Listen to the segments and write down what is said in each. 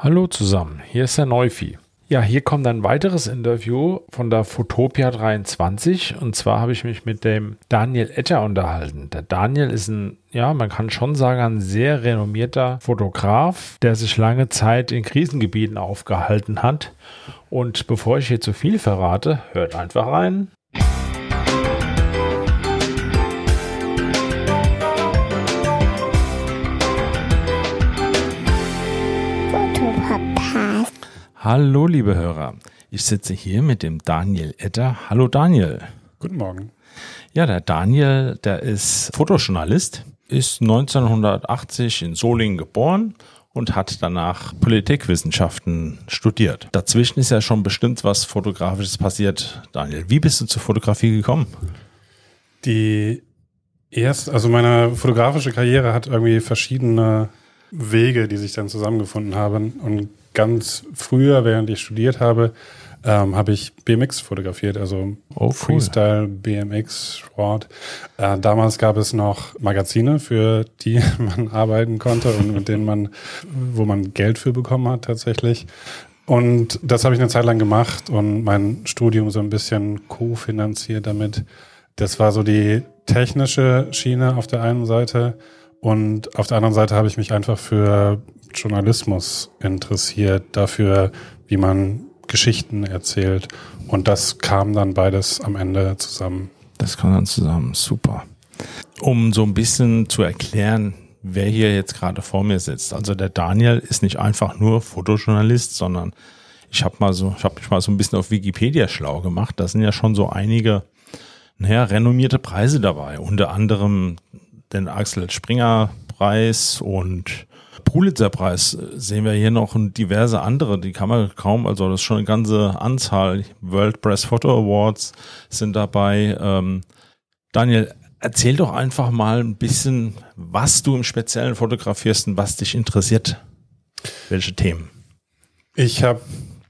Hallo zusammen, hier ist der Neufi. Ja, hier kommt ein weiteres Interview von der Fotopia 23 und zwar habe ich mich mit dem Daniel Etter unterhalten. Der Daniel ist ein, ja, man kann schon sagen, ein sehr renommierter Fotograf, der sich lange Zeit in Krisengebieten aufgehalten hat. Und bevor ich hier zu viel verrate, hört einfach rein. Hallo, liebe Hörer. Ich sitze hier mit dem Daniel Etter. Hallo, Daniel. Guten Morgen. Ja, der Daniel, der ist Fotojournalist, ist 1980 in Solingen geboren und hat danach Politikwissenschaften studiert. Dazwischen ist ja schon bestimmt was Fotografisches passiert. Daniel, wie bist du zur Fotografie gekommen? Die erste, also meine fotografische Karriere hat irgendwie verschiedene Wege, die sich dann zusammengefunden haben. Und ganz früher, während ich studiert habe, ähm, habe ich BMX fotografiert, also Oh, cool. Freestyle, BMX, Sport. Äh, damals gab es noch Magazine, für die man arbeiten konnte und mit denen man, wo man Geld für bekommen hat tatsächlich. Und das habe ich eine Zeit lang gemacht und mein Studium so ein bisschen kofinanziert damit. Das war so die technische Schiene auf der einen Seite und auf der anderen Seite habe ich mich einfach für Journalismus interessiert, dafür, wie man Geschichten erzählt. Und das kam dann beides am Ende zusammen. Das kann dann zusammen, super. Um so ein bisschen zu erklären, wer hier jetzt gerade vor mir sitzt. Also der Daniel ist nicht einfach nur Fotojournalist, sondern ich habe mal so, ich mich mal so ein bisschen auf Wikipedia schlau gemacht. Da sind ja schon so einige, naja, renommierte Preise dabei. Unter anderem den Axel Springer Preis und Pulitzer Preis sehen wir hier noch und diverse andere, die kann man kaum, also das ist schon eine ganze Anzahl. World Press Photo Awards sind dabei. Ähm, Daniel, erzähl doch einfach mal ein bisschen, was du im Speziellen fotografierst und was dich interessiert. Welche Themen? Ich habe,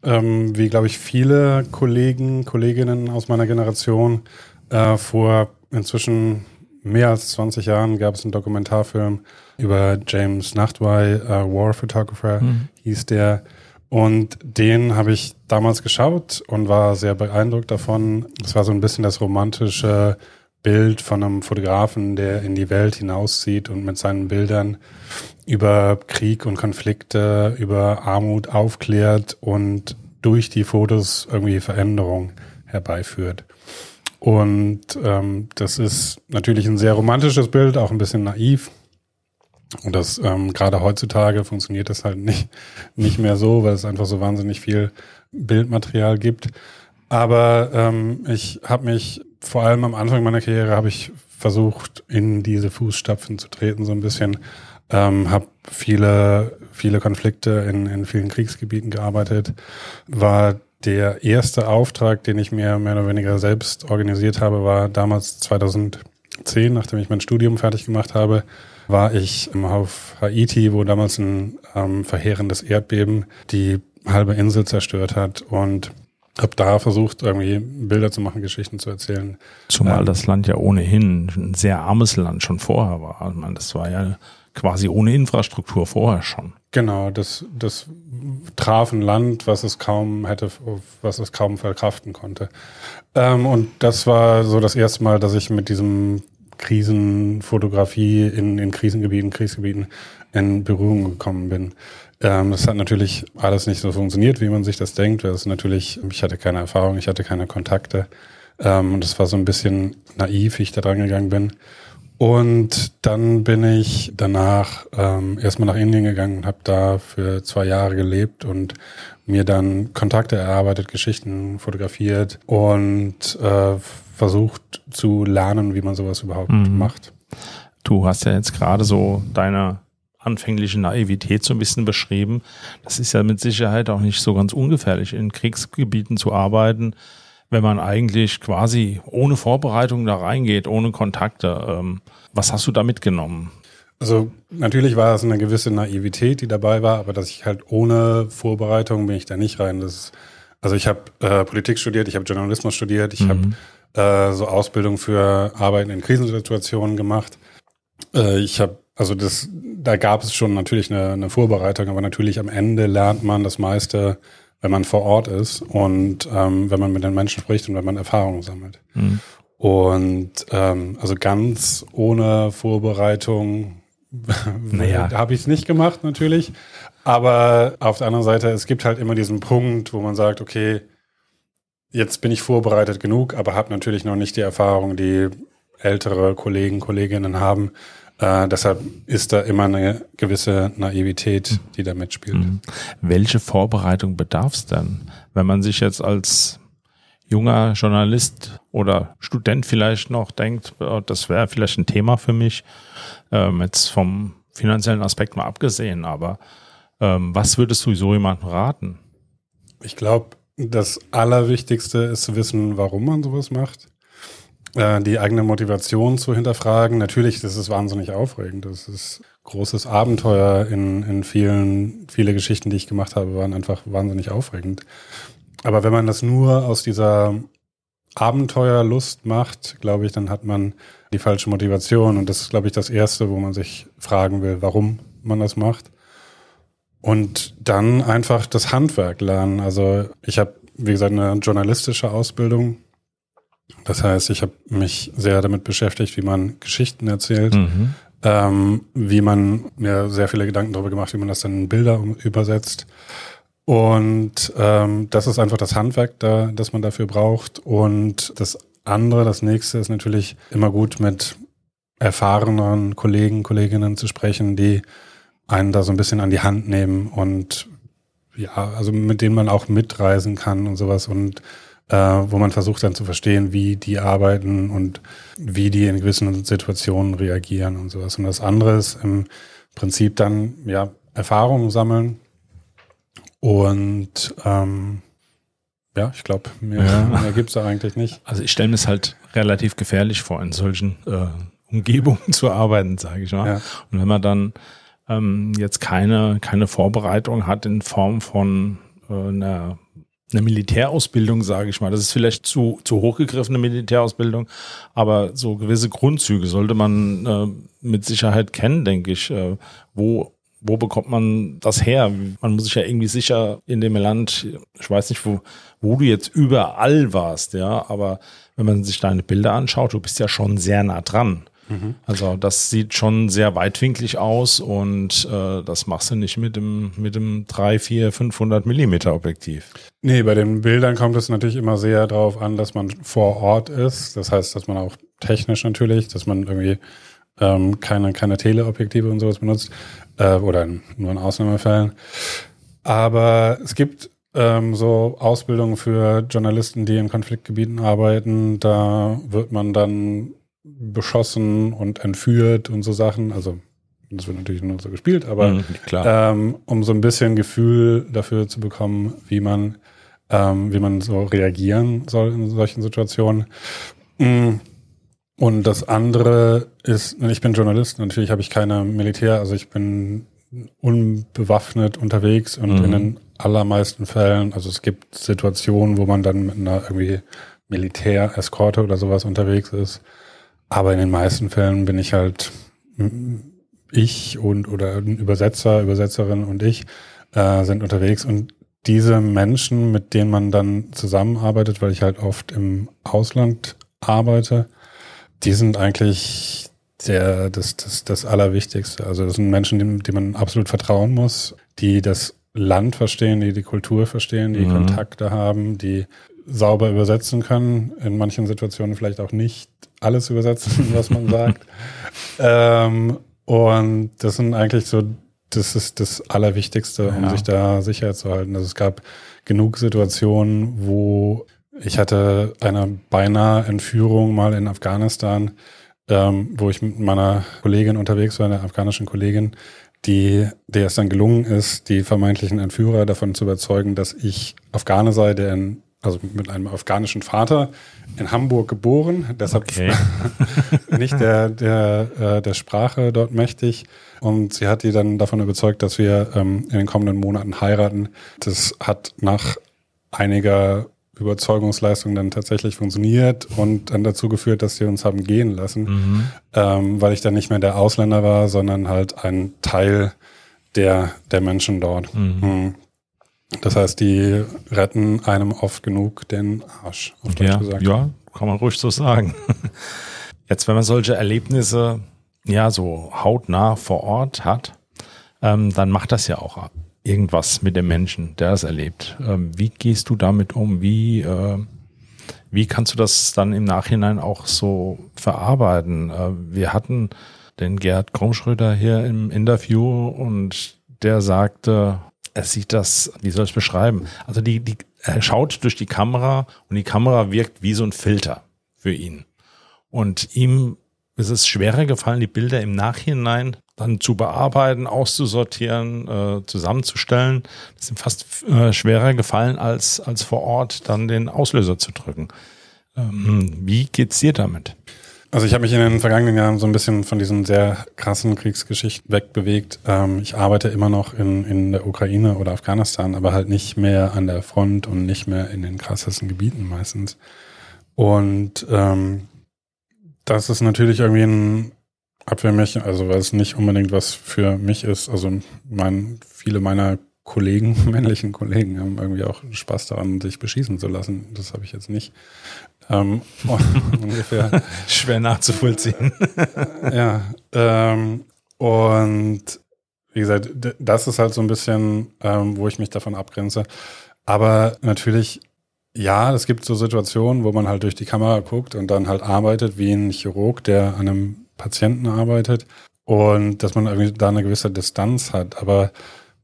ähm, wie glaube ich, viele Kollegen, Kolleginnen aus meiner Generation äh, vor inzwischen mehr als 20 Jahren gab es einen Dokumentarfilm über James Nachtwey, äh, War Photographer hieß der. Und den habe ich damals geschaut und war sehr beeindruckt davon. Es war so ein bisschen das romantische Bild von einem Fotografen, der in die Welt hinauszieht und mit seinen Bildern über Krieg und Konflikte, über Armut aufklärt und durch die Fotos irgendwie Veränderung herbeiführt. Und ähm, das ist natürlich ein sehr romantisches Bild, auch ein bisschen naiv. Und das ähm, gerade heutzutage funktioniert das halt nicht, nicht mehr so, weil es einfach so wahnsinnig viel Bildmaterial gibt. Aber ähm, ich habe mich vor allem am Anfang meiner Karriere habe ich versucht, in diese Fußstapfen zu treten, so ein bisschen. Ähm, habe viele, viele Konflikte in, in vielen Kriegsgebieten gearbeitet, war der erste Auftrag, den ich mir mehr oder weniger selbst organisiert habe, war damals 2010, nachdem ich mein Studium fertig gemacht habe, war ich auf Haiti, wo damals ein ähm, verheerendes Erdbeben die halbe Insel zerstört hat und habe da versucht, irgendwie Bilder zu machen, Geschichten zu erzählen. Zumal Ähm, das Land ja ohnehin ein sehr armes Land schon vorher war. Also man, das war ja quasi ohne Infrastruktur vorher schon. Genau, das, das traf ein Land, was es kaum hätte, was es kaum verkraften konnte. Ähm, und das war so das erste Mal, dass ich mit diesem Krisenfotografie in, in Krisengebieten, Kriegsgebieten in Berührung gekommen bin. Ähm, das hat natürlich alles nicht so funktioniert, wie man sich das denkt. Das ist natürlich, ich hatte keine Erfahrung, ich hatte keine Kontakte. Ähm, und das war so ein bisschen naiv, wie ich da dran gegangen bin. Und dann bin ich danach ähm, erstmal nach Indien gegangen und habe da für zwei Jahre gelebt und mir dann Kontakte erarbeitet, Geschichten fotografiert und äh, versucht zu lernen, wie man sowas überhaupt macht. Du hast ja jetzt gerade so deine anfängliche Naivität so ein bisschen beschrieben. Das ist ja mit Sicherheit auch nicht so ganz ungefährlich, in Kriegsgebieten zu arbeiten, wenn man eigentlich quasi ohne Vorbereitung da reingeht, ohne Kontakte. Ähm, was hast du da mitgenommen? Also natürlich war es eine gewisse Naivität, die dabei war, aber dass ich halt ohne Vorbereitung bin ich da nicht rein. Das ist, also ich habe äh, Politik studiert, ich habe Journalismus studiert, ich habe äh, so Ausbildung für Arbeiten in Krisensituationen gemacht. Äh, ich habe also das da gab es schon natürlich eine, eine Vorbereitung, aber natürlich am Ende lernt man das meiste, wenn man vor Ort ist und ähm, wenn man mit den Menschen spricht und wenn man Erfahrungen sammelt. Mhm. Und ähm, also ganz ohne Vorbereitung naja. habe ich es nicht gemacht natürlich. Aber auf der anderen Seite, es gibt halt immer diesen Punkt, wo man sagt, okay, jetzt bin ich vorbereitet genug, aber habe natürlich noch nicht die Erfahrung, die ältere Kollegen, Kolleginnen haben. Äh, deshalb ist da immer eine gewisse Naivität, die da mitspielt. Mhm. Welche Vorbereitung bedarf es denn, wenn man sich jetzt als junger Journalist oder Student vielleicht noch denkt, das wäre vielleicht ein Thema für mich, ähm, jetzt vom finanziellen Aspekt mal abgesehen, aber ähm, was würdest du so jemandem raten? Ich glaube, das Allerwichtigste ist zu wissen, warum man sowas macht. Äh, die eigene Motivation zu hinterfragen. Natürlich, das ist wahnsinnig aufregend. Das ist großes Abenteuer in, in vielen, viele Geschichten, die ich gemacht habe, waren einfach wahnsinnig aufregend. Aber wenn man das nur aus dieser Abenteuerlust macht, glaube ich, dann hat man die falsche Motivation. Und das ist, glaube ich, das Erste, wo man sich fragen will, warum man das macht. Und dann einfach das Handwerk lernen. Also ich habe, wie gesagt, eine journalistische Ausbildung. Das heißt, ich habe mich sehr damit beschäftigt, wie man Geschichten erzählt, mhm. ähm, wie man mir sehr viele Gedanken darüber gemacht, wie man das dann in Bilder übersetzt. Und ähm, das ist einfach das Handwerk, da, das man dafür braucht. Und das andere, das nächste ist natürlich immer gut mit erfahrenen Kollegen, Kolleginnen zu sprechen, die einen da so ein bisschen an die Hand nehmen und ja, also mit denen man auch mitreisen kann und sowas und äh, wo man versucht dann zu verstehen, wie die arbeiten und wie die in gewissen Situationen reagieren und sowas. Und das andere ist im Prinzip dann ja Erfahrungen sammeln und ähm, ja, ich glaube, mehr, ja. mehr gibt es da eigentlich nicht. Also ich stelle mir es halt relativ gefährlich vor, in solchen äh, Umgebungen zu arbeiten, sage ich mal. Ja. Und wenn man dann ähm, jetzt keine, keine Vorbereitung hat in Form von äh, einer, einer Militärausbildung, sage ich mal. Das ist vielleicht zu, zu hochgegriffene Militärausbildung, aber so gewisse Grundzüge sollte man äh, mit Sicherheit kennen, denke ich, äh, wo wo bekommt man das her? Man muss sich ja irgendwie sicher in dem Land, ich weiß nicht, wo, wo du jetzt überall warst, ja, aber wenn man sich deine Bilder anschaut, du bist ja schon sehr nah dran. Mhm. Also das sieht schon sehr weitwinklig aus und äh, das machst du nicht mit dem, mit dem 3, 4, 500 Millimeter Objektiv. Nee, bei den Bildern kommt es natürlich immer sehr darauf an, dass man vor Ort ist. Das heißt, dass man auch technisch natürlich, dass man irgendwie ähm, keine, keine Teleobjektive und sowas benutzt äh, oder nur in Ausnahmefällen. Aber es gibt ähm, so Ausbildungen für Journalisten, die in Konfliktgebieten arbeiten. Da wird man dann beschossen und entführt und so Sachen. Also das wird natürlich nur so gespielt, aber mhm, ähm, um so ein bisschen Gefühl dafür zu bekommen, wie man, ähm, wie man so reagieren soll in solchen Situationen. Mhm. Und das andere ist, ich bin Journalist, natürlich habe ich keine Militär, also ich bin unbewaffnet unterwegs und mhm. in den allermeisten Fällen, also es gibt Situationen, wo man dann mit einer irgendwie Militär-Eskorte oder sowas unterwegs ist. Aber in den meisten Fällen bin ich halt ich und oder ein Übersetzer, Übersetzerin und ich äh, sind unterwegs und diese Menschen, mit denen man dann zusammenarbeitet, weil ich halt oft im Ausland arbeite, die sind eigentlich der, das, das, das Allerwichtigste. Also das sind Menschen, denen, denen man absolut vertrauen muss, die das Land verstehen, die die Kultur verstehen, die mhm. Kontakte haben, die sauber übersetzen können, in manchen Situationen vielleicht auch nicht alles übersetzen, was man sagt. ähm, und das sind eigentlich so, das ist das Allerwichtigste, um ja. sich da sicher zu halten. Also es gab genug Situationen, wo ich hatte eine beinahe Entführung mal in Afghanistan, ähm, wo ich mit meiner Kollegin unterwegs war, einer afghanischen Kollegin, die, der es dann gelungen ist, die vermeintlichen Entführer davon zu überzeugen, dass ich Afghane sei, der in, also mit einem afghanischen Vater in Hamburg geboren, deshalb okay. nicht der, der, äh, der Sprache dort mächtig. Und sie hat die dann davon überzeugt, dass wir ähm, in den kommenden Monaten heiraten. Das hat nach einiger Überzeugungsleistung dann tatsächlich funktioniert und dann dazu geführt, dass sie uns haben gehen lassen, mhm. ähm, weil ich dann nicht mehr der Ausländer war, sondern halt ein Teil der, der Menschen dort. Mhm. Das heißt, die retten einem oft genug den Arsch. ja, ja, kann man ruhig so sagen. Jetzt, wenn man solche Erlebnisse ja so hautnah vor Ort hat, ähm, dann macht das ja auch irgendwas mit dem Menschen, der das erlebt. Ähm, wie gehst du damit um? Wie, äh, wie kannst du das dann im Nachhinein auch so verarbeiten? Äh, wir hatten den Gerd Kromschröder hier im Interview und der sagte, er sieht das, wie soll ich es beschreiben? Also die, die, er schaut durch die Kamera und die Kamera wirkt wie so ein Filter für ihn. Und ihm ist es schwerer gefallen, die Bilder im Nachhinein dann zu bearbeiten, auszusortieren, äh, zusammenzustellen. Das ist ihm fast äh, schwerer gefallen, als, als vor Ort dann den Auslöser zu drücken. Ähm, wie geht's dir damit? Also ich habe mich in den vergangenen Jahren so ein bisschen von diesen sehr krassen Kriegsgeschichten wegbewegt. Ähm, ich arbeite immer noch in, in der Ukraine oder Afghanistan, aber halt nicht mehr an der Front und nicht mehr in den krassesten Gebieten meistens. Und ähm, das ist natürlich irgendwie ein Abwehrmärchen, also weil es nicht unbedingt was für mich ist. Also mein, viele meiner Kollegen, männlichen Kollegen, haben irgendwie auch Spaß daran, sich beschießen zu lassen. Das habe ich jetzt nicht. Ähm, ungefähr. Schwer nachzuvollziehen. ja. Ähm, und wie gesagt, das ist halt so ein bisschen, ähm, wo ich mich davon abgrenze. Aber natürlich, ja, es gibt so Situationen, wo man halt durch die Kamera guckt und dann halt arbeitet wie ein Chirurg, der an einem Patienten arbeitet und dass man irgendwie da eine gewisse Distanz hat. Aber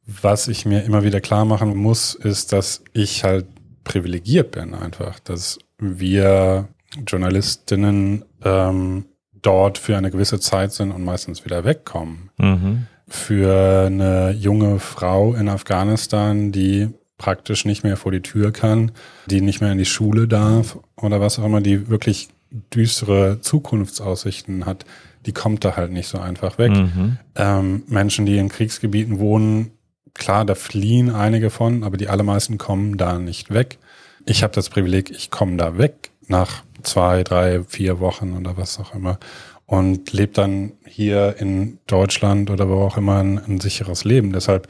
was ich mir immer wieder klar machen muss, ist, dass ich halt privilegiert bin einfach, dass wir Journalistinnen ähm, dort für eine gewisse Zeit sind und meistens wieder wegkommen. Mhm. Für eine junge Frau in Afghanistan, die praktisch nicht mehr vor die Tür kann, die nicht mehr in die Schule darf oder was auch immer, die wirklich düstere Zukunftsaussichten hat, die kommt da halt nicht so einfach weg. Mhm. Ähm, Menschen, die in Kriegsgebieten wohnen, klar, da fliehen einige von, aber die allermeisten kommen da nicht weg. Ich habe das Privileg, ich komme da weg nach zwei, drei, vier Wochen oder was auch immer und lebe dann hier in Deutschland oder wo auch immer ein, ein sicheres Leben. Deshalb,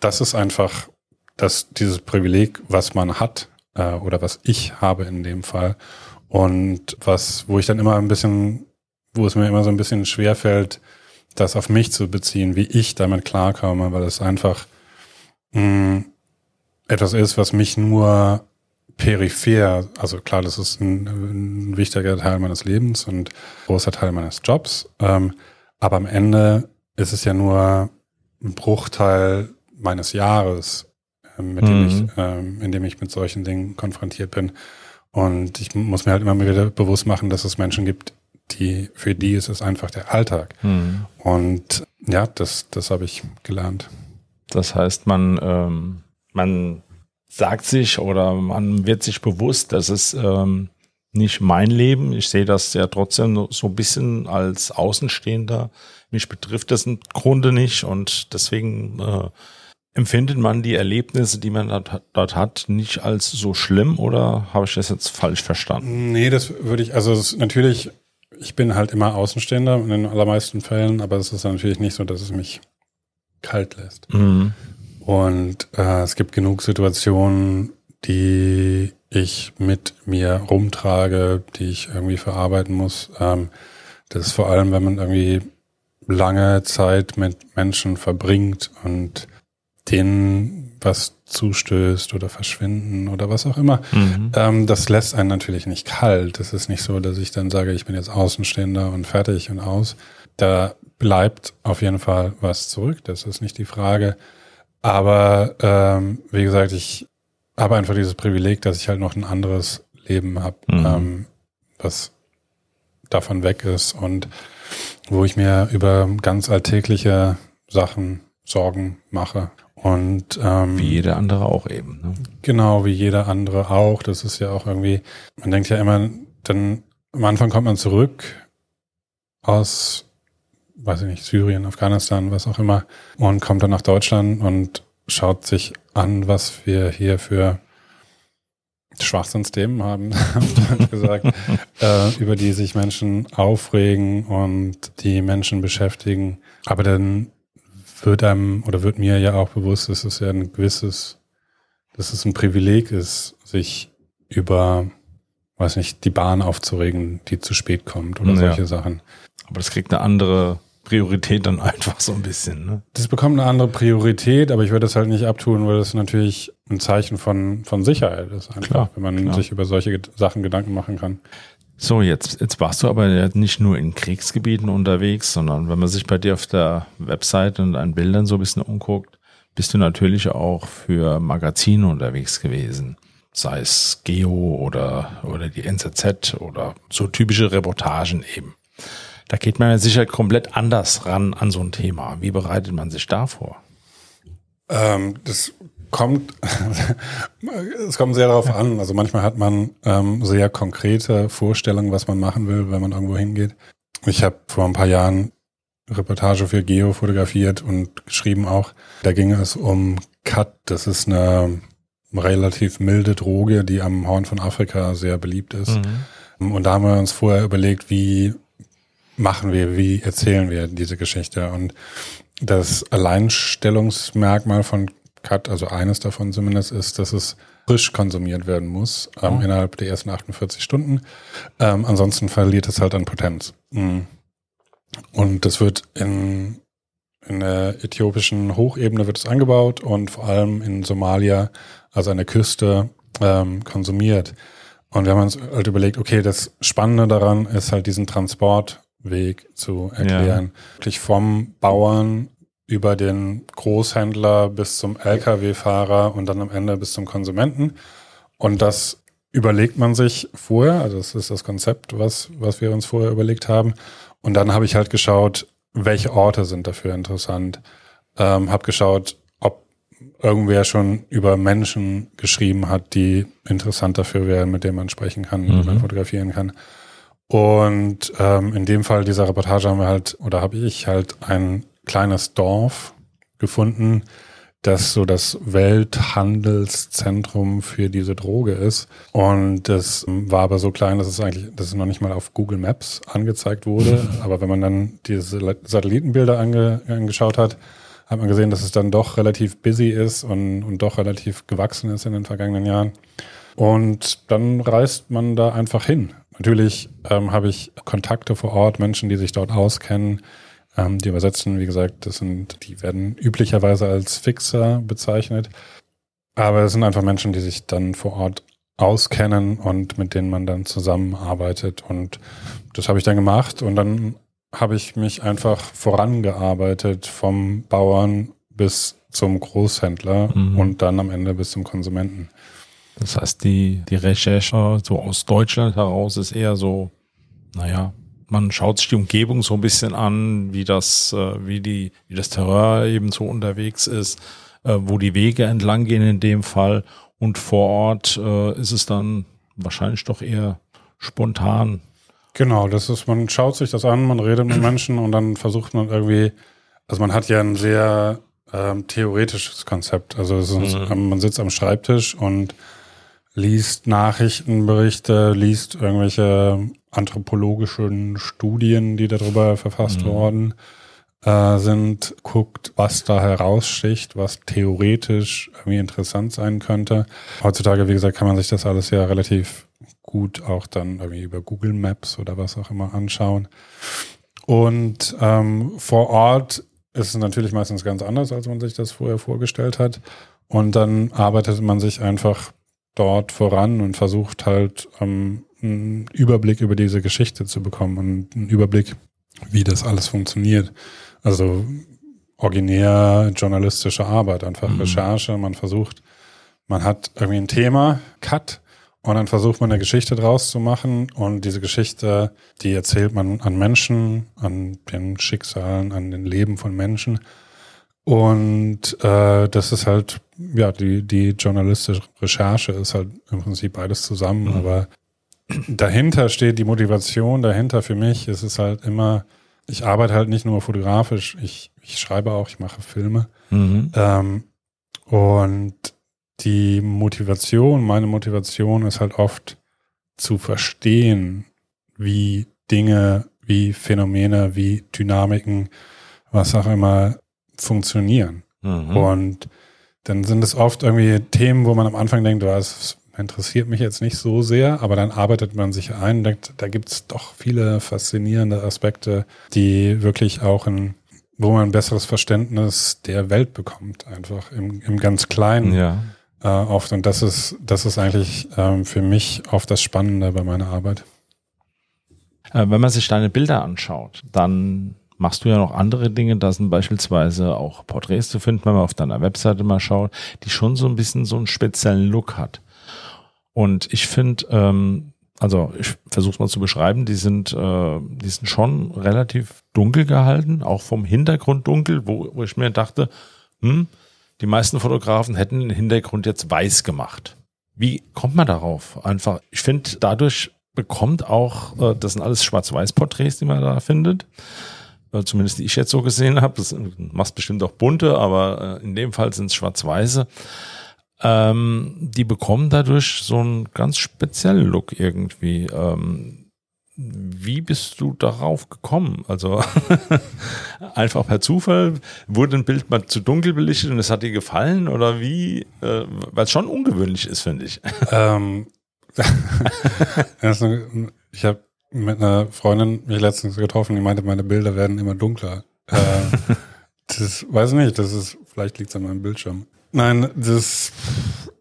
das ist einfach das, dieses Privileg, was man hat äh, oder was ich habe in dem Fall und was, wo ich dann immer ein bisschen, wo es mir immer so ein bisschen schwerfällt, das auf mich zu beziehen, wie ich damit klarkomme, weil es einfach mh, mm, etwas ist, was mich nur peripher, also klar, das ist ein, ein wichtiger Teil meines Lebens und großer Teil meines Jobs, ähm, aber am Ende ist es ja nur ein Bruchteil meines Jahres, äh, mit mhm. dem ich, äh, in dem ich mit solchen Dingen konfrontiert bin. Und ich muss mir halt immer wieder bewusst machen, dass es Menschen gibt, die, für die ist es einfach der Alltag. Mhm. Und ja, das, das habe ich gelernt. Das heißt, man, ähm, man sagt sich oder man wird sich bewusst, dass es ähm, nicht mein Leben. Ich sehe das ja trotzdem so ein bisschen als Außenstehender. Mich betrifft das im Grunde nicht und deswegen äh, empfindet man die Erlebnisse, die man dort, dort, hat, nicht als so schlimm oder habe ich das jetzt falsch verstanden? Nee, das würde ich, also natürlich, ich bin halt immer Außenstehender in den allermeisten Fällen, aber es ist natürlich nicht so, dass es mich kalt lässt. Mhm. Und äh, es gibt genug Situationen, die ich mit mir rumtrage, die ich irgendwie verarbeiten muss. Ähm, das ist vor allem, wenn man irgendwie lange Zeit mit Menschen verbringt und denen was zustößt oder verschwinden oder was auch immer. Mhm. Ähm, das lässt einen natürlich nicht kalt. Es ist nicht so, dass ich dann sage, ich bin jetzt Außenstehender und fertig und aus. Da bleibt auf jeden Fall was zurück. Das ist nicht die Frage. Aber ähm, wie gesagt, ich habe einfach dieses Privileg, dass ich halt noch ein anderes Leben habe, mhm. ähm, was davon weg ist und wo ich mir über ganz alltägliche Sachen Sorgen mache. Und ähm, wie jeder andere auch eben. Ne? Genau, wie jeder andere auch. Das ist ja auch irgendwie, man denkt ja immer, dann am Anfang kommt man zurück aus weiß ich nicht, Syrien, Afghanistan, was auch immer, und kommt dann nach Deutschland und schaut sich an, was wir hier für Schwachsinnsthemen haben, gesagt, äh, über die sich Menschen aufregen und die Menschen beschäftigen. Aber dann wird einem oder wird mir ja auch bewusst, dass es ja ein gewisses, dass es ein Privileg ist, sich über, weiß nicht, die Bahn aufzuregen, die zu spät kommt oder ja. solche Sachen. Aber das kriegt eine andere Priorität dann einfach so ein bisschen. Ne? Das bekommt eine andere Priorität, aber ich würde das halt nicht abtun, weil das natürlich ein Zeichen von, von Sicherheit ist, einfach, klar, wenn man klar. sich über solche Sachen Gedanken machen kann. So, jetzt, jetzt warst du aber nicht nur in Kriegsgebieten unterwegs, sondern wenn man sich bei dir auf der Webseite und an Bildern so ein bisschen umguckt, bist du natürlich auch für Magazine unterwegs gewesen. Sei es Geo oder, oder die NZZ oder so typische Reportagen eben. Da geht man ja sicher komplett anders ran an so ein Thema. Wie bereitet man sich da vor? Ähm, das kommt, es kommt sehr darauf an. Also manchmal hat man ähm, sehr konkrete Vorstellungen, was man machen will, wenn man irgendwo hingeht. Ich habe vor ein paar Jahren Reportage für Geo fotografiert und geschrieben auch. Da ging es um Cut. Das ist eine relativ milde Droge, die am Horn von Afrika sehr beliebt ist. Mhm. Und da haben wir uns vorher überlegt, wie machen wir, wie erzählen wir diese Geschichte. Und das Alleinstellungsmerkmal von Cut, also eines davon zumindest, ist, dass es frisch konsumiert werden muss ähm, oh. innerhalb der ersten 48 Stunden. Ähm, ansonsten verliert es halt an Potenz. Mhm. Und das wird in, in der äthiopischen Hochebene wird es angebaut und vor allem in Somalia, also an der Küste, ähm, konsumiert. Und wir haben uns halt überlegt, okay, das Spannende daran ist halt diesen Transport Weg zu erklären. Ja. Wirklich vom Bauern über den Großhändler bis zum Lkw-Fahrer und dann am Ende bis zum Konsumenten. Und das überlegt man sich vorher, also das ist das Konzept, was, was wir uns vorher überlegt haben. Und dann habe ich halt geschaut, welche Orte sind dafür interessant. Ähm, habe geschaut, ob irgendwer schon über Menschen geschrieben hat, die interessant dafür wären, mit denen man sprechen kann, mhm. die man fotografieren kann. Und ähm, in dem Fall dieser Reportage haben wir halt, oder habe ich halt ein kleines Dorf gefunden, das so das Welthandelszentrum für diese Droge ist. Und das war aber so klein, dass es eigentlich, dass es noch nicht mal auf Google Maps angezeigt wurde. aber wenn man dann diese Satellitenbilder ange, angeschaut hat, hat man gesehen, dass es dann doch relativ busy ist und, und doch relativ gewachsen ist in den vergangenen Jahren. Und dann reist man da einfach hin. Natürlich ähm, habe ich Kontakte vor Ort, Menschen, die sich dort auskennen, ähm, die übersetzen. Wie gesagt, das sind, die werden üblicherweise als Fixer bezeichnet. Aber es sind einfach Menschen, die sich dann vor Ort auskennen und mit denen man dann zusammenarbeitet. Und das habe ich dann gemacht und dann habe ich mich einfach vorangearbeitet vom Bauern bis zum Großhändler mhm. und dann am Ende bis zum Konsumenten. Das heißt, die, die Recherche so aus Deutschland heraus ist eher so, naja, man schaut sich die Umgebung so ein bisschen an, wie das, äh, wie die, wie das Terrain eben so unterwegs ist, äh, wo die Wege entlang gehen in dem Fall. Und vor Ort äh, ist es dann wahrscheinlich doch eher spontan. Genau, das ist, man schaut sich das an, man redet mit Menschen und dann versucht man irgendwie, also man hat ja ein sehr ähm, theoretisches Konzept. Also ist, mhm. man sitzt am Schreibtisch und liest Nachrichtenberichte, liest irgendwelche anthropologischen Studien, die darüber verfasst mhm. worden äh, sind, guckt, was da heraussticht, was theoretisch irgendwie interessant sein könnte. Heutzutage, wie gesagt, kann man sich das alles ja relativ gut auch dann irgendwie über Google Maps oder was auch immer anschauen. Und ähm, vor Ort ist es natürlich meistens ganz anders, als man sich das vorher vorgestellt hat. Und dann arbeitet man sich einfach dort voran und versucht halt ähm, einen Überblick über diese Geschichte zu bekommen und einen Überblick, wie das alles funktioniert. Also originär journalistische Arbeit, einfach mhm. Recherche. Man versucht, man hat irgendwie ein Thema, Cut, und dann versucht man eine Geschichte draus zu machen. Und diese Geschichte, die erzählt man an Menschen, an den Schicksalen, an den Leben von Menschen. Und äh, das ist halt, ja, die, die journalistische Recherche ist halt im Prinzip beides zusammen, mhm. aber dahinter steht die Motivation, dahinter für mich ist es halt immer, ich arbeite halt nicht nur fotografisch, ich, ich schreibe auch, ich mache Filme. Mhm. Ähm, und die Motivation, meine Motivation ist halt oft zu verstehen, wie Dinge, wie Phänomene, wie Dynamiken, was auch immer funktionieren. Mhm. Und dann sind es oft irgendwie Themen, wo man am Anfang denkt, das interessiert mich jetzt nicht so sehr, aber dann arbeitet man sich ein und denkt, da gibt es doch viele faszinierende Aspekte, die wirklich auch ein, wo man ein besseres Verständnis der Welt bekommt, einfach im, im ganz Kleinen. Ja. Äh, oft. Und das ist, das ist eigentlich ähm, für mich oft das Spannende bei meiner Arbeit. Äh, wenn man sich deine Bilder anschaut, dann machst du ja noch andere Dinge. Da sind beispielsweise auch Porträts zu finden, wenn man auf deiner Webseite mal schaut, die schon so ein bisschen so einen speziellen Look hat. Und ich finde, ähm, also ich versuche es mal zu beschreiben, die sind, äh, die sind schon relativ dunkel gehalten, auch vom Hintergrund dunkel, wo, wo ich mir dachte, hm, die meisten Fotografen hätten den Hintergrund jetzt weiß gemacht. Wie kommt man darauf? Einfach, ich finde, dadurch bekommt auch, äh, das sind alles Schwarz-Weiß-Porträts, die man da findet. Äh, zumindest die ich jetzt so gesehen habe. Das machst bestimmt auch bunte, aber äh, in dem Fall sind es schwarz-weiße. Ähm, die bekommen dadurch so einen ganz speziellen Look irgendwie. Ähm, wie bist du darauf gekommen? Also einfach per Zufall wurde ein Bild mal zu dunkel belichtet und es hat dir gefallen oder wie? Äh, Weil es schon ungewöhnlich ist, finde ich. Ähm, ich habe mit einer Freundin mich letztens getroffen, die meinte, meine Bilder werden immer dunkler. Äh, das weiß ich nicht, das ist, vielleicht liegt es an meinem Bildschirm. Nein, das,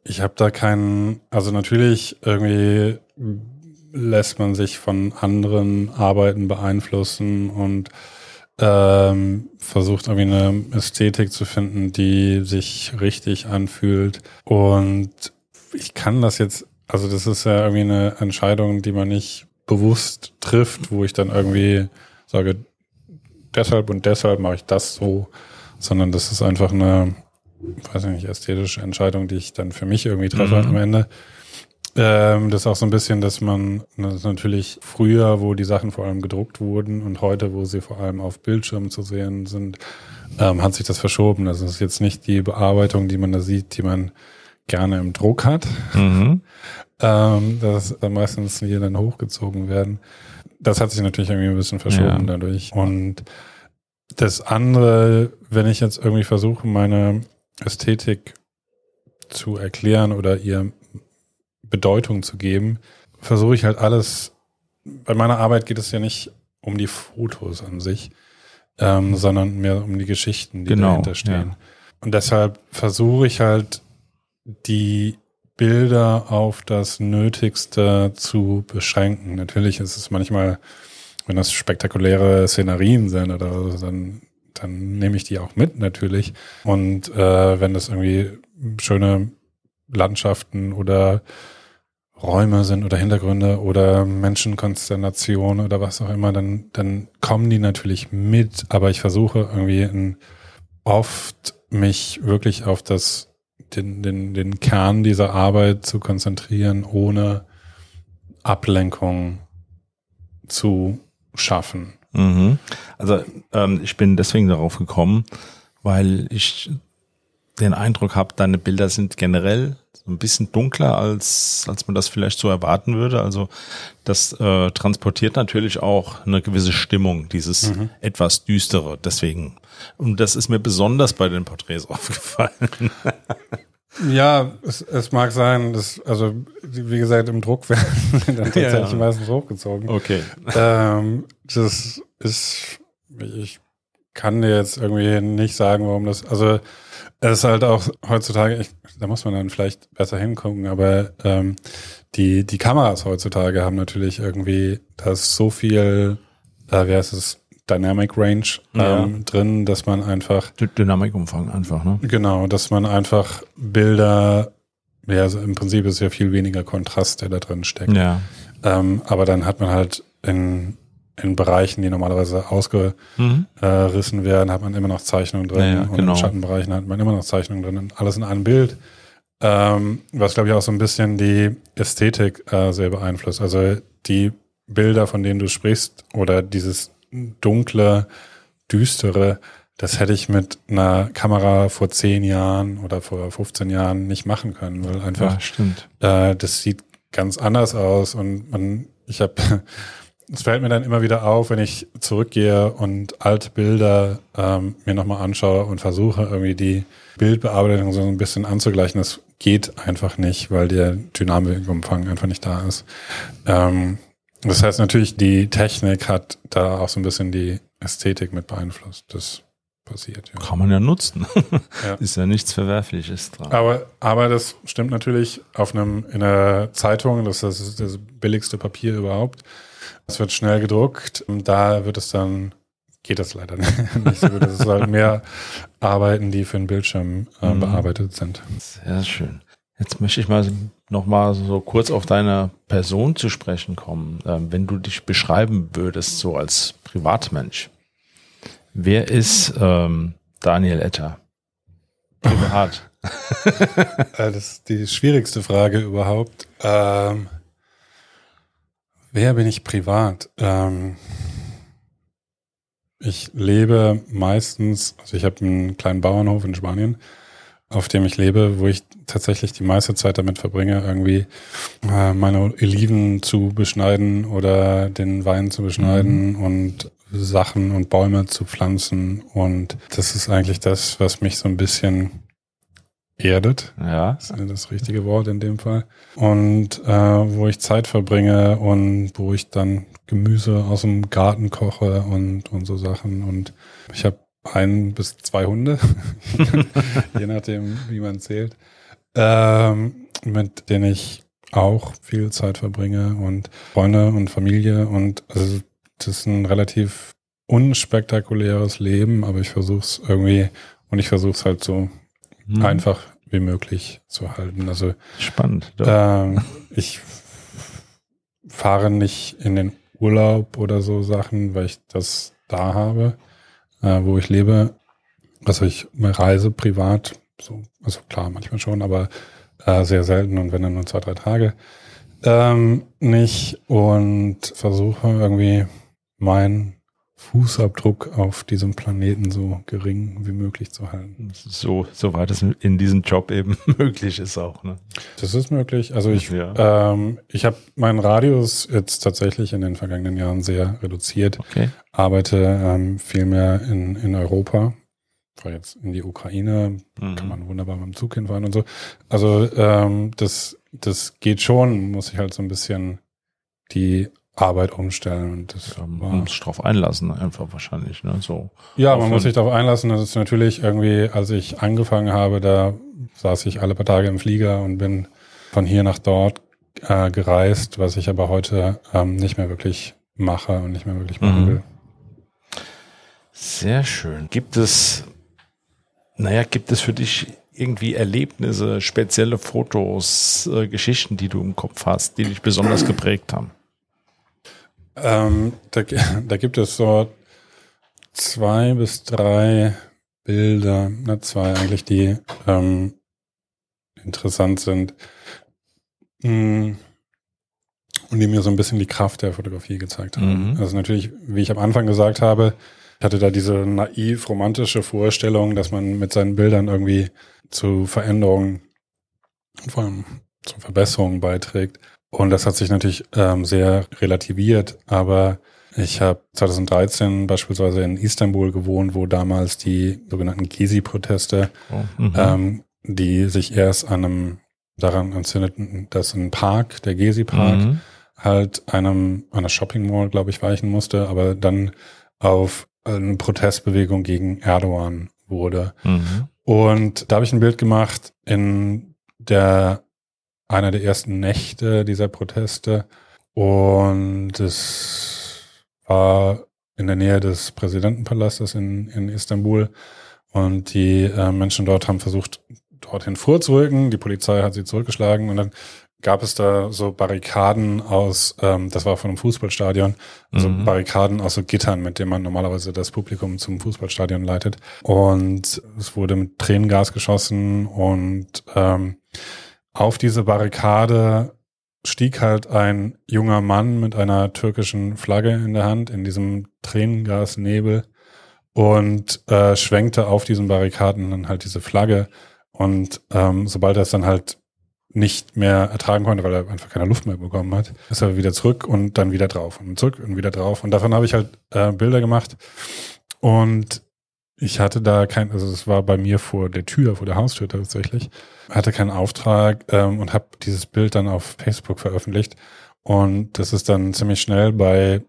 ich habe da keinen, also natürlich irgendwie lässt man sich von anderen Arbeiten beeinflussen und ähm, versucht irgendwie eine Ästhetik zu finden, die sich richtig anfühlt. Und ich kann das jetzt, also das ist ja irgendwie eine Entscheidung, die man nicht bewusst trifft, wo ich dann irgendwie sage, deshalb und deshalb mache ich das so, sondern das ist einfach eine, weiß ich nicht, ästhetische Entscheidung, die ich dann für mich irgendwie treffe mhm. am Ende. Ähm, das ist auch so ein bisschen, dass man das natürlich früher, wo die Sachen vor allem gedruckt wurden und heute, wo sie vor allem auf Bildschirmen zu sehen sind, ähm, hat sich das verschoben. Das ist jetzt nicht die Bearbeitung, die man da sieht, die man gerne im Druck hat. Mhm ähm, dass meistens hier dann hochgezogen werden. Das hat sich natürlich irgendwie ein bisschen verschoben ja. dadurch. Und das andere, wenn ich jetzt irgendwie versuche, meine Ästhetik zu erklären oder ihr Bedeutung zu geben, versuche ich halt alles. Bei meiner Arbeit geht es ja nicht um die Fotos an sich, ähm, sondern mehr um die Geschichten, die genau, dahinter stehen. Ja. Und deshalb versuche ich halt die Bilder auf das Nötigste zu beschränken. Natürlich ist es manchmal, wenn das spektakuläre Szenarien sind oder so, dann, dann nehme ich die auch mit natürlich. Und äh, wenn das irgendwie schöne Landschaften oder Räume sind oder Hintergründe oder Menschenkonstellationen oder was auch immer, dann, dann kommen die natürlich mit. Aber ich versuche irgendwie in, oft mich wirklich auf das den, den, den Kern dieser Arbeit zu konzentrieren, ohne Ablenkung zu schaffen. Mhm. Also ähm, ich bin deswegen darauf gekommen, weil ich den Eindruck habe, deine Bilder sind generell so ein bisschen dunkler, als, als man das vielleicht so erwarten würde. Also das äh, transportiert natürlich auch eine gewisse Stimmung, dieses mhm. etwas düstere. Deswegen, und das ist mir besonders bei den Porträts aufgefallen. Ja, es, es mag sein, dass, also wie gesagt, im Druck werden dann tatsächlich ja. meistens hochgezogen. Okay. Ähm, das ist, ich kann dir jetzt irgendwie nicht sagen, warum das, also es ist halt auch heutzutage, ich, da muss man dann vielleicht besser hingucken, aber ähm, die, die Kameras heutzutage haben natürlich irgendwie, da ist so viel, äh, wie heißt es, Dynamic Range ja. ähm, drin, dass man einfach. Dynamikumfang einfach, ne? Genau, dass man einfach Bilder, ja, also im Prinzip ist ja viel weniger Kontrast, der da drin steckt. Ja. Ähm, aber dann hat man halt in, in Bereichen, die normalerweise ausgerissen mhm. werden, hat man immer noch Zeichnungen drin. Ja, und genau. in Schattenbereichen hat man immer noch Zeichnungen drin. Alles in einem Bild. Ähm, was, glaube ich, auch so ein bisschen die Ästhetik äh, sehr beeinflusst. Also die Bilder, von denen du sprichst, oder dieses dunkle, düstere, das hätte ich mit einer Kamera vor zehn Jahren oder vor 15 Jahren nicht machen können, weil einfach Ja, äh, das sieht ganz anders aus und man, ich habe, es fällt mir dann immer wieder auf, wenn ich zurückgehe und alte Bilder ähm, mir nochmal anschaue und versuche irgendwie die Bildbearbeitung so ein bisschen anzugleichen. Das geht einfach nicht, weil der Dynamikumfang einfach nicht da ist. Ähm, das heißt natürlich, die Technik hat da auch so ein bisschen die Ästhetik mit beeinflusst. Das passiert, ja. Kann man ja nutzen. Ja. Ist ja nichts Verwerfliches dran. Aber, aber das stimmt natürlich auf einem, in einer Zeitung, das ist das billigste Papier überhaupt. Es wird schnell gedruckt. Da wird es dann, geht das leider nicht so gut. Das ist halt mehr Arbeiten, die für den Bildschirm äh, Mhm. bearbeitet sind. Sehr schön. Jetzt möchte ich mal noch mal so kurz auf deine Person zu sprechen kommen. Ähm, wenn du dich beschreiben würdest, so als Privatmensch, wer ist ähm, Daniel Etter? Privat. Äh, das ist die schwierigste Frage überhaupt. Ähm, wer bin ich privat? Ähm, ich lebe meistens, also ich habe einen kleinen Bauernhof in Spanien, auf dem ich lebe, wo ich tatsächlich die meiste Zeit damit verbringe, irgendwie äh, meine Oliven zu beschneiden oder den Wein zu beschneiden und Sachen und Bäume zu pflanzen. Und das ist eigentlich das, was mich so ein bisschen erdet. Ja. Das ist das richtige Wort in dem Fall. Und äh, wo ich Zeit verbringe und wo ich dann Gemüse aus dem Garten koche und, und so Sachen. Und ich habe ein bis zwei Hunde, je nachdem, wie man zählt, ähm, mit denen ich auch viel Zeit verbringe und Freunde und Familie. Und also das ist ein relativ unspektakuläres Leben, aber ich versuche es irgendwie und ich versuche es halt so Hm. einfach wie möglich zu halten. Also Spannend. Ähm, ich fahre nicht in den Urlaub oder so Sachen, weil ich das da habe, äh, wo ich lebe. Also ich reise privat, so, also klar, manchmal schon, aber äh, sehr selten und wenn dann nur zwei, drei Tage ähm, nicht und versuche irgendwie meinen Fußabdruck auf diesem Planeten so gering wie möglich zu halten. So, soweit es in diesem Job eben möglich ist auch. Ne? Das ist möglich. Also ich, Ja. ähm, ich habe meinen Radius jetzt tatsächlich in den vergangenen Jahren sehr reduziert. Okay. Arbeite ähm, viel mehr in, in Europa. War jetzt in die Ukraine, Mhm. kann man wunderbar mit dem Zug hinfahren und so. Also ähm, das, das geht schon, muss ich halt so ein bisschen die Arbeit umstellen. Und das Ja, man muss sich drauf einlassen, einfach wahrscheinlich. Ne? So. ja, man muss sich darauf einlassen. Das ist natürlich irgendwie, als ich angefangen habe, da saß ich alle paar Tage im Flieger und bin von hier nach dort äh, gereist, was ich aber heute ähm, nicht mehr wirklich mache und nicht mehr wirklich machen Mhm. will. Sehr schön. Gibt es, naja, gibt es für dich irgendwie Erlebnisse, spezielle Fotos, äh, Geschichten, die du im Kopf hast, die dich besonders geprägt haben? Ähm, da, da gibt es so zwei bis drei Bilder, ne, zwei eigentlich, die ähm, interessant sind. Mm, Und die mir so ein bisschen die Kraft der Fotografie gezeigt haben. Mhm. Also natürlich, wie ich am Anfang gesagt habe, ich hatte da diese naiv romantische Vorstellung, dass man mit seinen Bildern irgendwie zu Veränderungen, vor allem zu Verbesserungen beiträgt. Und das hat sich natürlich ähm, sehr relativiert, aber ich habe 2013 beispielsweise in Istanbul gewohnt, wo damals die sogenannten Gezi-Proteste, Oh, mhm. ähm, die sich erst an einem daran entzündeten, dass ein Park, der Gezi-Park, Mhm. halt einem einer Shopping Mall, glaube ich, weichen musste, aber dann auf eine Protestbewegung gegen Erdogan wurde. Mhm. Und da habe ich ein Bild gemacht in der einer der ersten Nächte dieser Proteste und es war in der Nähe des Präsidentenpalastes in, in Istanbul und die äh, Menschen dort haben versucht, dorthin vorzurücken. Die Polizei hat sie zurückgeschlagen und dann gab es da so Barrikaden aus, ähm, das war von einem Fußballstadion, also Mhm. Barrikaden aus so Gittern, mit denen man normalerweise das Publikum zum Fußballstadion leitet. Und es wurde mit Tränengas geschossen und ähm, auf diese Barrikade stieg halt ein junger Mann mit einer türkischen Flagge in der Hand in diesem Tränengasnebel und äh, schwenkte auf diesen Barrikaden dann halt diese Flagge. Und ähm, sobald er es dann halt nicht mehr ertragen konnte, weil er einfach keine Luft mehr bekommen hat, ist er wieder zurück und dann wieder drauf und zurück und wieder drauf. Und davon habe ich halt äh, Bilder gemacht. Und ich hatte da kein, also es war bei mir vor der Tür, vor der Haustür tatsächlich, hatte keinen Auftrag ähm, und habe dieses Bild dann auf Facebook veröffentlicht. Und das ist dann ziemlich schnell bei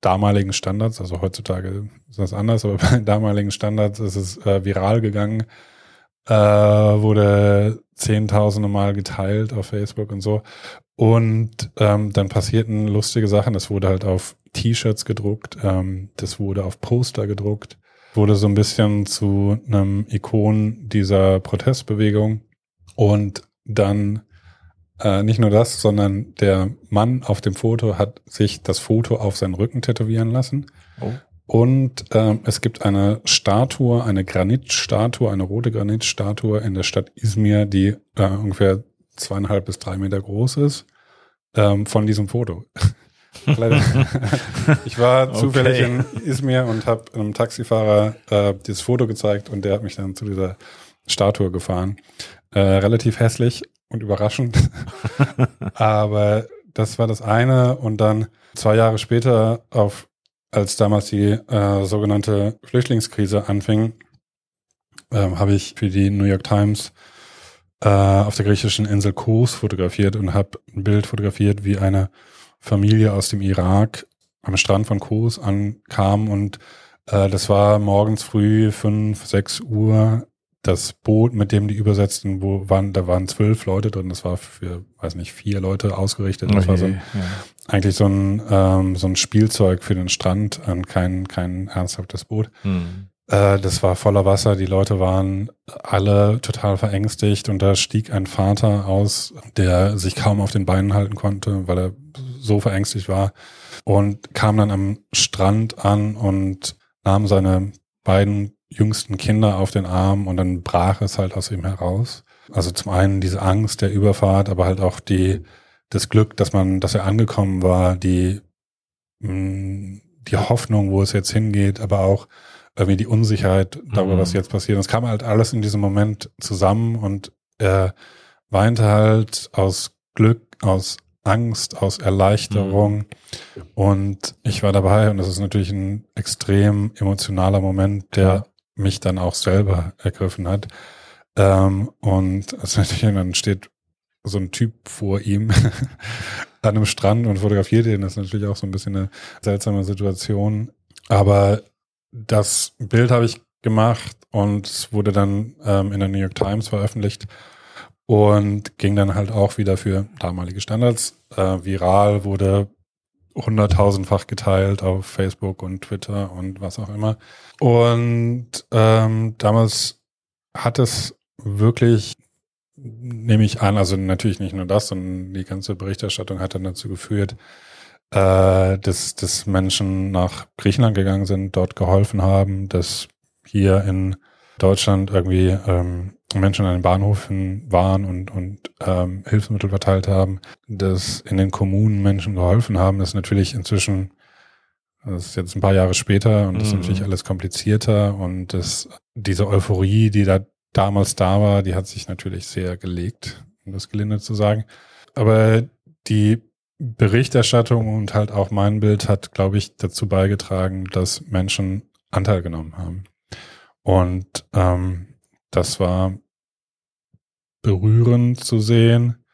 damaligen Standards, also heutzutage ist das anders, aber bei damaligen Standards ist es äh, viral gegangen, äh, wurde zehntausende Mal geteilt auf Facebook und so. Und ähm, dann passierten lustige Sachen. Es wurde halt auf T-Shirts gedruckt, ähm, das wurde auf Poster gedruckt, wurde so ein bisschen zu einem Ikon dieser Protestbewegung. Und dann äh, nicht nur das, sondern der Mann auf dem Foto hat sich das Foto auf seinen Rücken tätowieren lassen. Oh. Und ähm, es gibt eine Statue, eine Granitstatue, eine rote Granitstatue in der Stadt Izmir, die äh, ungefähr zweieinhalb bis drei Meter groß ist, ähm, von diesem Foto. ich war okay. zufällig in Izmir und habe einem Taxifahrer äh, dieses Foto gezeigt und der hat mich dann zu dieser Statue gefahren. Äh, relativ hässlich, und überraschend. Aber das war das eine. Und dann zwei Jahre später, auf, als damals die äh, sogenannte Flüchtlingskrise anfing, äh, habe ich für die New York Times äh, auf der griechischen Insel Kos fotografiert und habe ein Bild fotografiert, wie eine Familie aus dem Irak am Strand von Kos ankam und äh, das war morgens früh fünf, sechs Uhr das Boot, mit dem die übersetzten, wo waren, da waren zwölf Leute drin, das war für, weiß nicht, vier Leute ausgerichtet. Das okay, war so ein, ja. eigentlich so ein, ähm, so ein Spielzeug für den Strand, kein, kein ernsthaftes Boot. Hm. Äh, das war voller Wasser, die Leute waren alle total verängstigt und da stieg ein Vater aus, der sich kaum auf den Beinen halten konnte, weil er so verängstigt war und kam dann am Strand an und nahm seine beiden jüngsten Kinder auf den Arm und dann brach es halt aus ihm heraus. Also zum einen diese Angst der Überfahrt, aber halt auch die, das Glück, dass man, dass er angekommen war, die, mm, die Hoffnung, wo es jetzt hingeht, aber auch irgendwie die Unsicherheit darüber, mhm. was jetzt passiert. Es kam halt alles in diesem Moment zusammen und er weinte halt aus Glück, aus Angst, aus Erleichterung. Mhm. Und ich war dabei und das ist natürlich ein extrem emotionaler Moment, der mich dann auch selber ergriffen hat. Ähm, und also natürlich, dann steht so ein Typ vor ihm an einem Strand und fotografiert ihn. Das ist natürlich auch so ein bisschen eine seltsame Situation. Aber das Bild habe ich gemacht und es wurde dann ähm, in der New York Times veröffentlicht und ging dann halt auch wieder für damalige Standards äh, viral, wurde hunderttausendfach geteilt auf Facebook und Twitter und was auch immer. Und ähm, damals hat es wirklich, nehme ich an, also natürlich nicht nur das, sondern die ganze Berichterstattung hat dann dazu geführt, äh, dass, dass Menschen nach Griechenland gegangen sind, dort geholfen haben, dass hier in Deutschland irgendwie ähm, Menschen an den Bahnhöfen waren und, und ähm, Hilfsmittel verteilt haben, dass in den Kommunen Menschen geholfen haben, ist natürlich inzwischen, das ist jetzt ein paar Jahre später und das mhm. ist natürlich alles komplizierter und das, diese Euphorie, die da damals da war, die hat sich natürlich sehr gelegt, um das gelinde zu sagen. Aber die Berichterstattung und halt auch mein Bild hat, glaube ich, dazu beigetragen, dass Menschen Anteil genommen haben. Und ähm, das war berührend zu sehen.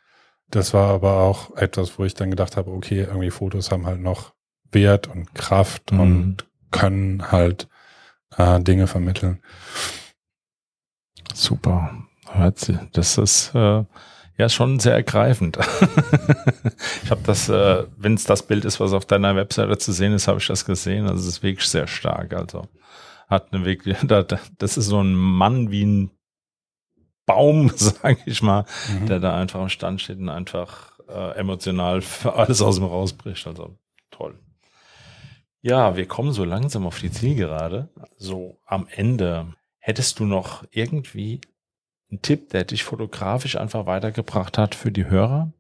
Das war aber auch etwas, wo ich dann gedacht habe, okay, irgendwie Fotos haben halt noch Wert und Kraft mhm. und können halt äh, Dinge vermitteln. Super. Hört sie. Das ist äh, ja schon sehr ergreifend. ich habe das, äh, wenn es das Bild ist, was auf deiner Webseite zu sehen ist, habe ich das gesehen. Also es ist wirklich sehr stark. Also hat eine wirklich, das ist so ein Mann wie ein Baum, sage ich mal, mhm. der da einfach am Stand steht und einfach äh, emotional für alles aus dem rausbricht. Also toll. Ja, wir kommen so langsam auf die Zielgerade. So am Ende. Hättest du noch irgendwie einen Tipp, der dich fotografisch einfach weitergebracht hat für die Hörer?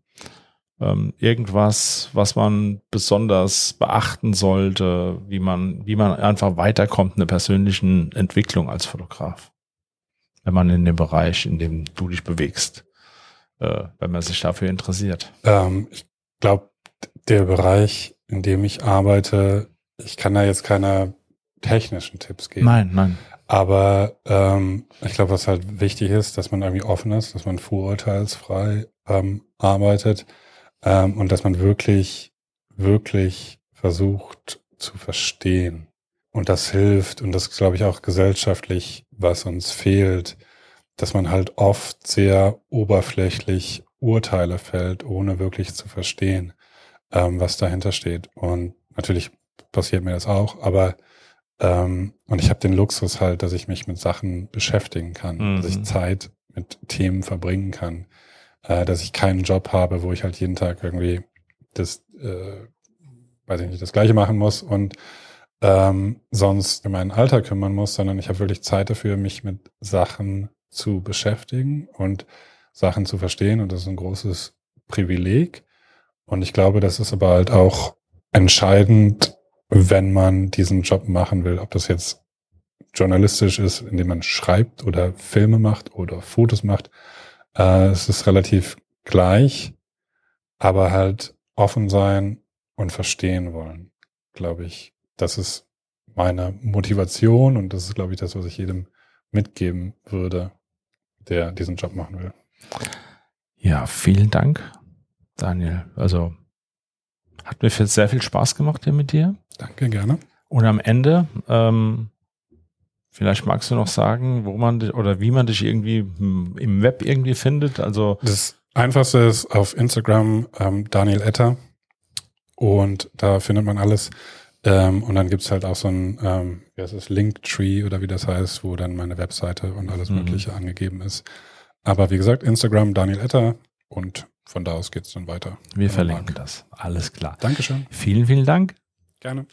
ähm, irgendwas, was man besonders beachten sollte, wie man, wie man einfach weiterkommt in der persönlichen Entwicklung als Fotograf? Wenn man in dem Bereich, in dem du dich bewegst, äh, wenn man sich dafür interessiert. Ähm, ich glaube, der Bereich, in dem ich arbeite, ich kann da jetzt keine technischen Tipps geben. Nein, nein. Aber ähm, ich glaube, was halt wichtig ist, dass man irgendwie offen ist, dass man vorurteilsfrei ähm, arbeitet ähm, und dass man wirklich, wirklich versucht zu verstehen. Und das hilft und das ist, glaube ich, auch gesellschaftlich, was uns fehlt, dass man halt oft sehr oberflächlich Urteile fällt, ohne wirklich zu verstehen, ähm, was dahinter steht. Und natürlich passiert mir das auch, aber ähm, und ich habe den Luxus halt, dass ich mich mit Sachen beschäftigen kann, mhm. dass ich mhm. Zeit mit Themen verbringen kann, äh, dass ich keinen Job habe, wo ich halt jeden Tag irgendwie das, äh, weiß ich nicht, das Gleiche machen muss und ähm, sonst in meinen Alter kümmern muss, sondern ich habe wirklich Zeit dafür, mich mit Sachen zu beschäftigen und Sachen zu verstehen und das ist ein großes Privileg. Und ich glaube, das ist aber halt auch entscheidend, wenn man diesen Job machen will, ob das jetzt journalistisch ist, indem man schreibt oder Filme macht oder Fotos macht. Äh, es ist relativ gleich, aber halt offen sein und verstehen wollen, glaube ich. Das ist meine Motivation und das ist, glaube ich, das, was ich jedem mitgeben würde, der diesen Job machen will. Ja, vielen Dank, Daniel. Also hat mir sehr viel Spaß gemacht hier mit dir. Danke, gerne. Und am Ende, ähm, vielleicht magst du noch sagen, wo man dich oder wie man dich irgendwie im Web irgendwie findet. Also das Einfachste ist auf Instagram ähm, Daniel Etter und da findet man alles. Ähm, und dann gibt's halt auch so ein, ähm, wie heißt es, Linktree oder wie das heißt, wo dann meine Webseite und alles mhm. Mögliche angegeben ist. Aber wie gesagt, Instagram Daniel Etter und von da aus geht's dann weiter. Wir verlinken das. Alles klar. Dankeschön. Vielen, vielen Dank. Gerne.